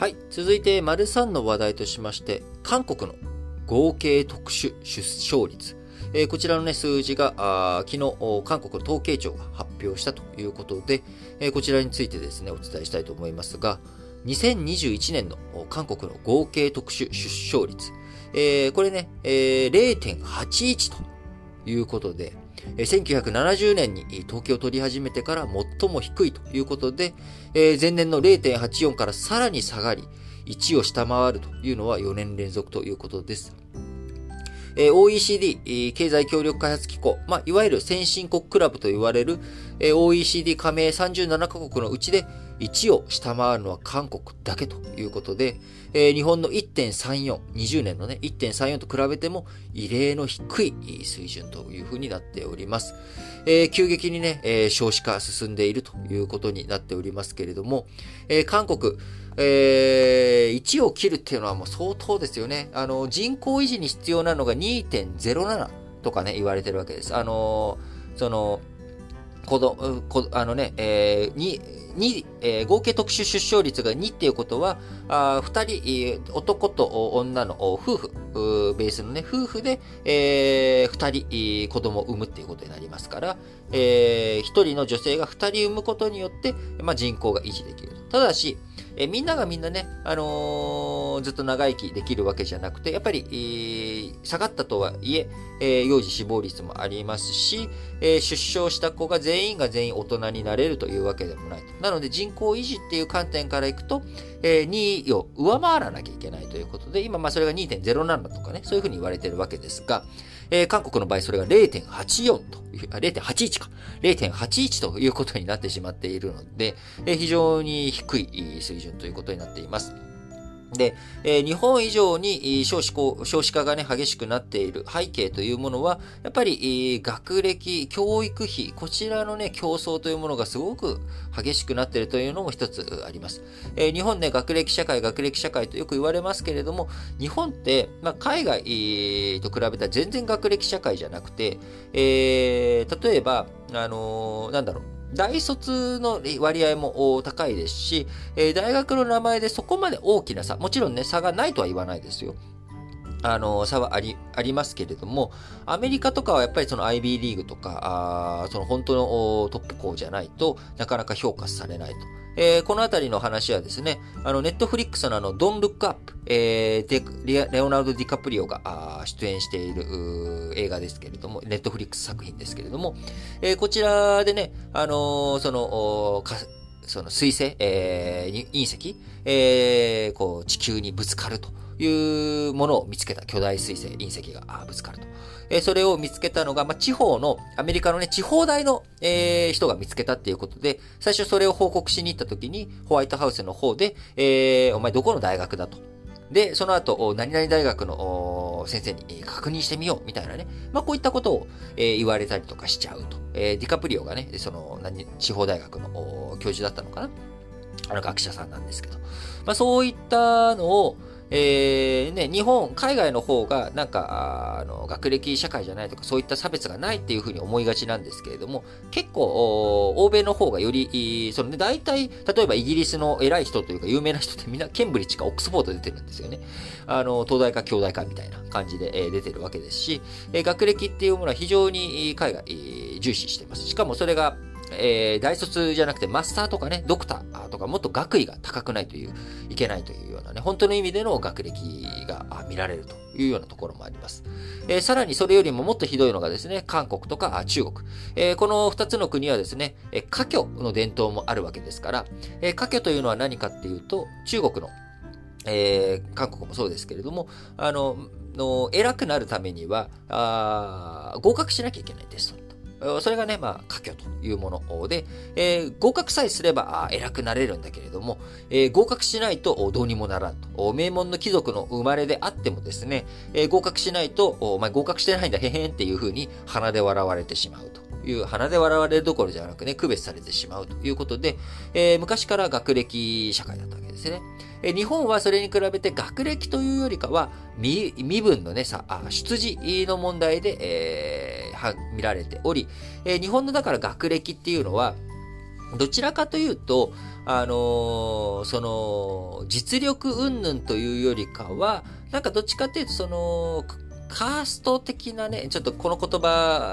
はい。続いて、丸3の話題としまして、韓国の合計特殊出生率。えーこちらのね、数字が、あ昨日、韓国の統計庁が発表したということで、えーこちらについてですね、お伝えしたいと思いますが、2021年の韓国の合計特殊出生率。えーこれね、えー0.81ということで、1970年に統計を取り始めてから最も低いということで、前年の0.84からさらに下がり、1を下回るというのは4年連続ということです。OECD、経済協力開発機構、まあ、いわゆる先進国クラブと言われる、え OECD 加盟37カ国のうちで1を下回るのは韓国だけということで、え日本の1.34、20年のね、1.34と比べても異例の低い水準というふうになっております。えー急激にね、え少子化進んでいるということになっておりますけれども、え韓国、えー1を切るっていうのはもう相当ですよね。あの、人口維持に必要なのが2.07とかね、言われてるわけです。あのその、子供、こあのね、えー、に、に、えー合計特殊出生率が2っていうことは、あ2人、男と女の夫婦、ベースのね、夫婦で、え2人、子供を産むっていうことになりますから、え1人の女性が2人産むことによって、まあ、人口が維持できる。ただし、えーみんながみんなね、あのーずっと長生きできるわけじゃなくて、やっぱり、下がったとはいええー幼児死亡率もありますし、えー出生した子が全員が全員大人になれるというわけでもない。なので人口維持っていう観点からいくと、えー2を上回らなきゃいけないということで、今まあそれが2.07とかね、そういうふうに言われてるわけですが、えー韓国の場合それが0.84という、あ0.81か、0.81ということになってしまっているので、えー非常に低い水準ということになっています。で、えー日本以上に少子少子化がね、激しくなっている背景というものは、やっぱり、学歴、教育費、こちらのね、競争というものがすごく激しくなっているというのも一つあります。えー日本ね、学歴社会、学歴社会とよく言われますけれども、日本って、まあ、海外と比べたら全然学歴社会じゃなくて、え例えば、あのなんだろう、大卒の割合も高いですし、大学の名前でそこまで大きな差、もちろんね、差がないとは言わないですよ。あの、差はあり、ありますけれども、アメリカとかはやっぱりその IB リーグとか、あその本当のトップ校じゃないとなかなか評価されないと。えーこのあたりの話はですね、あの、ネットフリックスのあの、ドン・ルック・アップ、えーレレオナルド・ディカプリオがあ出演している映画ですけれども、ネットフリックス作品ですけれども、えーこちらでね、あのーその、その水星、えー隕石、えーこう、地球にぶつかるとというものを見つけた巨大水星、隕石がぶつかると。えそれを見つけたのが、まあ、地方の、アメリカのね、地方大の、えー人が見つけたっていうことで、最初それを報告しに行った時に、ホワイトハウスの方で、えーお前どこの大学だと。で、その後、何々大学の先生に確認してみよう、みたいなね。まあ、こういったことを、えー言われたりとかしちゃうと。えーディカプリオがね、その、何、地方大学の教授だったのかなあの学者さんなんですけど。まあ、そういったのを、えーね、日本、海外の方が、なんか、あの、学歴社会じゃないとか、そういった差別がないっていうふうに思いがちなんですけれども、結構、欧米の方がより、いいそのね、大体、例えばイギリスの偉い人というか、有名な人ってみんな、ケンブリッジかオックスフォード出てるんですよね。あの、東大か京大かみたいな感じで、えー出てるわけですし、えー学歴っていうものは非常に海外、えー重視しています。しかもそれが、えー大卒じゃなくてマスターとかね、ドクターとかもっと学位が高くないという、いけないというようなね、本当の意味での学歴が見られるというようなところもあります。えーさらにそれよりももっとひどいのがですね、韓国とか中国。えーこの二つの国はですね、えー家居の伝統もあるわけですから、えー家居というのは何かっていうと、中国のえー韓国もそうですけれども、あの、の偉くなるためには、あ合格しなきゃいけないテスト。それがね、まあ、科挙というもので、えー合格さえすれば、偉くなれるんだけれども、えー合格しないとどうにもならんと。名門の貴族の生まれであってもですね、えー合格しないと、お前合格してないんだ、へへんっていうふうに鼻で笑われてしまうと。いう鼻で笑われるどころじゃなくね、区別されてしまうということで、えー昔から学歴社会だったわけですね。え日本はそれに比べて学歴というよりかは、身分のね、さ、あ出自の問題で、えーは見られており、えー日本のだから学歴っていうのは、どちらかというと、あのー、その、実力云々というよりかは、なんかどっちかというと、その、カースト的なね、ちょっとこの言葉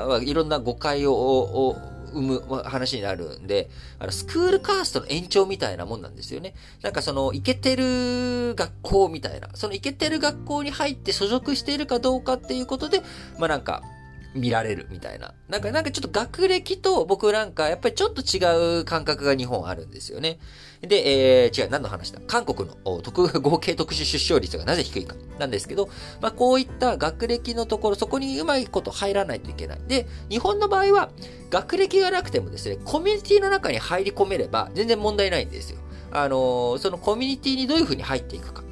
はいろんな誤解を生む話になるんで、あの、スクールカーストの延長みたいなもんなんですよね。なんかその、イケてる学校みたいな、そのイケてる学校に入って所属しているかどうかっていうことで、まあなんか、見られるみたいな。なんか、なんかちょっと学歴と僕なんか、やっぱりちょっと違う感覚が日本あるんですよね。で、えー、違う、何の話だ？韓国の特、合計特殊出生率がなぜ低いか。なんですけど、まあ、こういった学歴のところ、そこにうまいこと入らないといけない。で、日本の場合は、学歴がなくてもですね、コミュニティの中に入り込めれば、全然問題ないんですよ。あのー、そのコミュニティにどういうふうに入っていくか。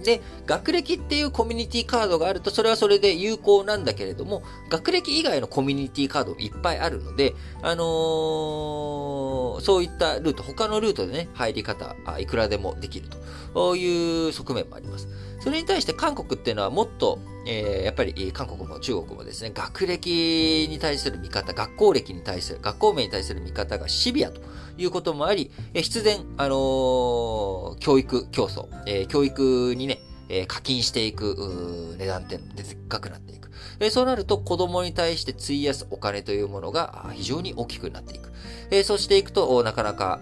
で、学歴っていうコミュニティカードがあると、それはそれで有効なんだけれども、学歴以外のコミュニティカードいっぱいあるので、あのー、そういったルート、他のルートでね、入り方、いくらでもできるという側面もあります。それに対して韓国っていうのはもっと、えー、やっぱり韓国も中国もですね、学歴に対する見方、学校歴に対する、学校名に対する見方がシビアということもあり、え必然、あのー、教育競争、えー、教育にね、え課金していく値段ってのでっかくなっていく。えそうなると子供に対して費やすお金というものが非常に大きくなっていく。えそうしていくと、なかなか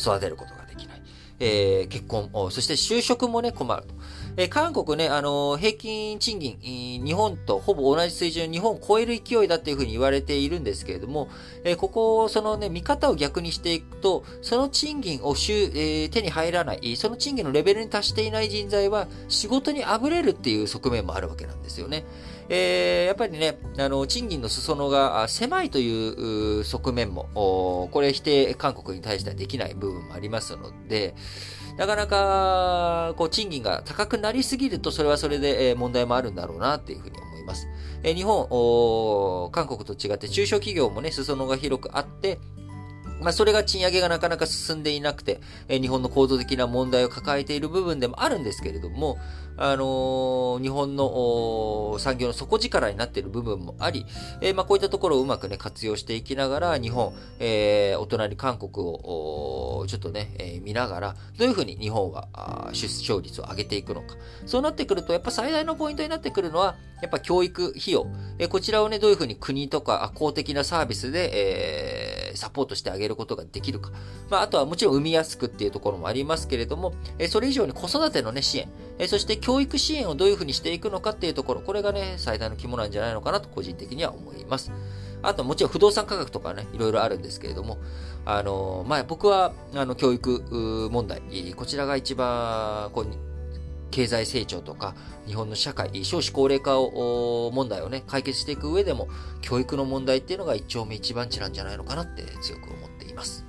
育てることができない。え結婚、そして就職もね、困ると。え韓国ね、あの平均賃金、日本とほぼ同じ水準、日本を超える勢いだっていうふうに言われているんですけれども、えここ、そのね、見方を逆にしていくと、その賃金をしゅ、え、手に入らない、その賃金のレベルに達していない人材は仕事にあぶれるっていう側面もあるわけなんですよね。えー、やっぱりね、あの、賃金の裾野が狭いという側面も、これ否定、韓国に対してはできない部分もありますので、なかなか、こう、賃金が高くなりすぎると、それはそれで、問題もあるんだろうな、っていうふうに思います。え日本、韓国と違って中小企業もね、裾野が広くあって、まあ、それが賃上げがなかなか進んでいなくて、え日本の構造的な問題を抱えている部分でもあるんですけれども、あのー、日本の産業の底力になっている部分もあり、えー、まあ、こういったところをうまくね、活用していきながら、日本、えー、お隣韓国を、ちょっとね、え見ながら、どういうふうに日本は出生率を上げていくのか。そうなってくると、やっぱ最大のポイントになってくるのは、やっぱ教育費用。えこちらをね、どういうふうに国とか公的なサービスで、えサポートしてあげることができるか。まあ、あとはもちろん産みやすくっていうところもありますけれども、えそれ以上に子育てのね、支援。えそして教育支援をどういうふうにしていくのかっていうところ、これがね、最大の肝なんじゃないのかなと個人的には思います。あともちろん不動産価格とかね、いろいろあるんですけれども、あの、まあ、僕は、あの、教育問題、こちらが一番、こう、経済成長とか、日本の社会、少子高齢化を、問題をね、解決していく上でも、教育の問題っていうのが一丁目一番地なんじゃないのかなって強く思っています。